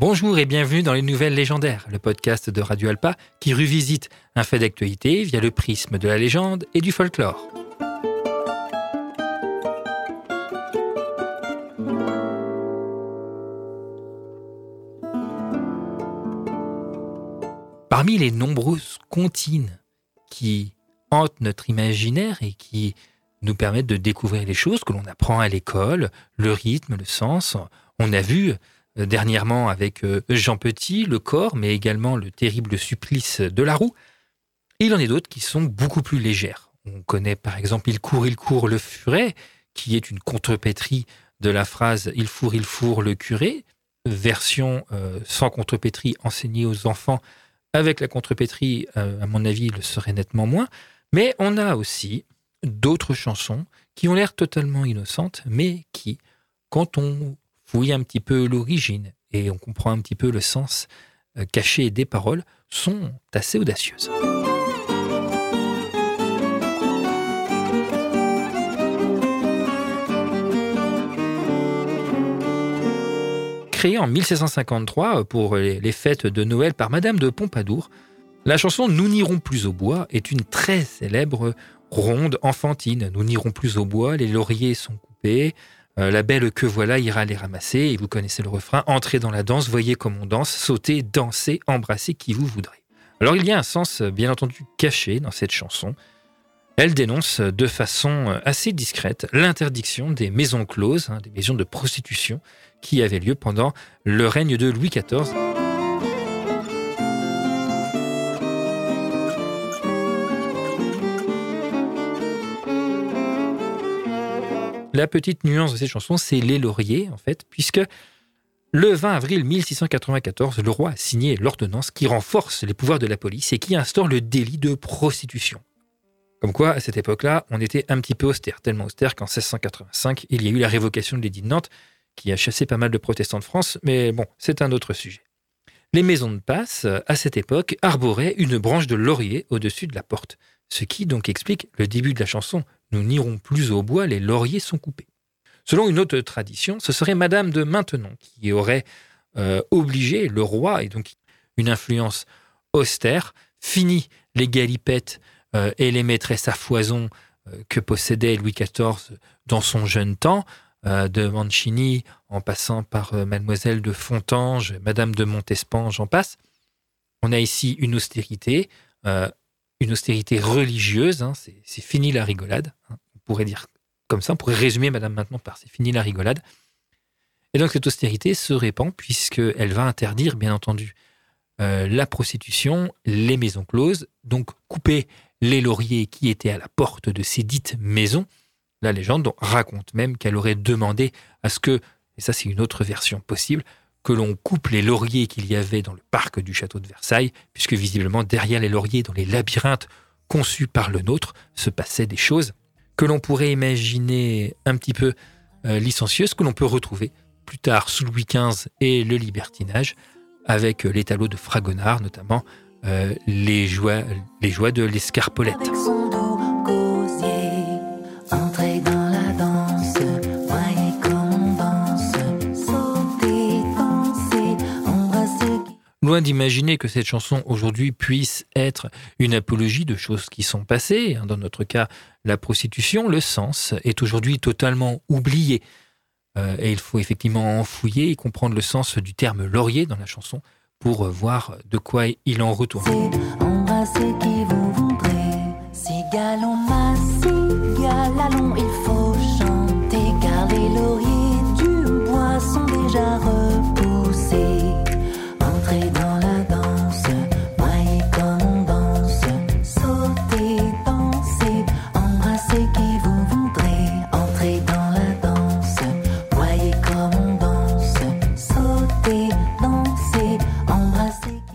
Bonjour et bienvenue dans les Nouvelles Légendaires, le podcast de Radio Alpa qui revisite un fait d'actualité via le prisme de la légende et du folklore. Parmi les nombreuses comptines qui hantent notre imaginaire et qui nous permettent de découvrir les choses que l'on apprend à l'école, le rythme, le sens, on a vu dernièrement avec euh, Jean Petit, le corps, mais également le terrible supplice de la roue. il en est d'autres qui sont beaucoup plus légères. On connaît par exemple Il court, il court le furet, qui est une contrepétrie de la phrase Il fourre, il fourre le curé, version euh, sans contrepétrie enseignée aux enfants. Avec la contrepétrie, à mon avis, le serait nettement moins. Mais on a aussi d'autres chansons qui ont l'air totalement innocentes, mais qui, quand on fouille un petit peu l'origine et on comprend un petit peu le sens euh, caché des paroles, sont assez audacieuses. Créée en 1753 pour les fêtes de Noël par Madame de Pompadour, la chanson Nous n'irons plus au bois est une très célèbre ronde enfantine. Nous n'irons plus au bois, les lauriers sont coupés, euh, la belle que voilà ira les ramasser, et vous connaissez le refrain, entrez dans la danse, voyez comme on danse, sautez, dansez, embrassez qui vous voudrez. Alors il y a un sens bien entendu caché dans cette chanson. Elle dénonce de façon assez discrète l'interdiction des maisons closes, hein, des maisons de prostitution qui avaient lieu pendant le règne de Louis XIV. La petite nuance de cette chanson, c'est les lauriers, en fait, puisque le 20 avril 1694, le roi a signé l'ordonnance qui renforce les pouvoirs de la police et qui instaure le délit de prostitution. Comme quoi, à cette époque-là, on était un petit peu austère, tellement austère qu'en 1685, il y a eu la révocation de l'édit de Nantes, qui a chassé pas mal de protestants de France, mais bon, c'est un autre sujet. Les maisons de passe, à cette époque, arboraient une branche de laurier au-dessus de la porte, ce qui donc explique le début de la chanson nous n'irons plus au bois, les lauriers sont coupés. Selon une autre tradition, ce serait Madame de Maintenon qui aurait euh, obligé le roi, et donc une influence austère, fini les galipettes euh, et les maîtresses à foison euh, que possédait Louis XIV dans son jeune temps, de Mancini en passant par Mademoiselle de Fontange, Madame de Montespan, j'en passe. On a ici une austérité, une austérité religieuse. Hein, c'est fini la rigolade. Hein, on pourrait dire comme ça, on pourrait résumer Madame maintenant par c'est fini la rigolade. Et donc cette austérité se répand puisqu'elle va interdire, bien entendu, euh, la prostitution, les maisons closes, donc couper les lauriers qui étaient à la porte de ces dites maisons. La légende raconte même qu'elle aurait demandé à ce que, et ça c'est une autre version possible, que l'on coupe les lauriers qu'il y avait dans le parc du château de Versailles, puisque visiblement derrière les lauriers, dans les labyrinthes conçus par le nôtre, se passaient des choses que l'on pourrait imaginer un petit peu euh, licencieuses, que l'on peut retrouver plus tard sous Louis XV et le libertinage, avec les talons de Fragonard, notamment euh, les, joies, les joies de l'escarpolette. D'imaginer que cette chanson aujourd'hui puisse être une apologie de choses qui sont passées, hein, dans notre cas la prostitution, le sens est aujourd'hui totalement oublié. Euh, et il faut effectivement en fouiller et comprendre le sens du terme laurier dans la chanson pour voir de quoi il en retourne. qui vous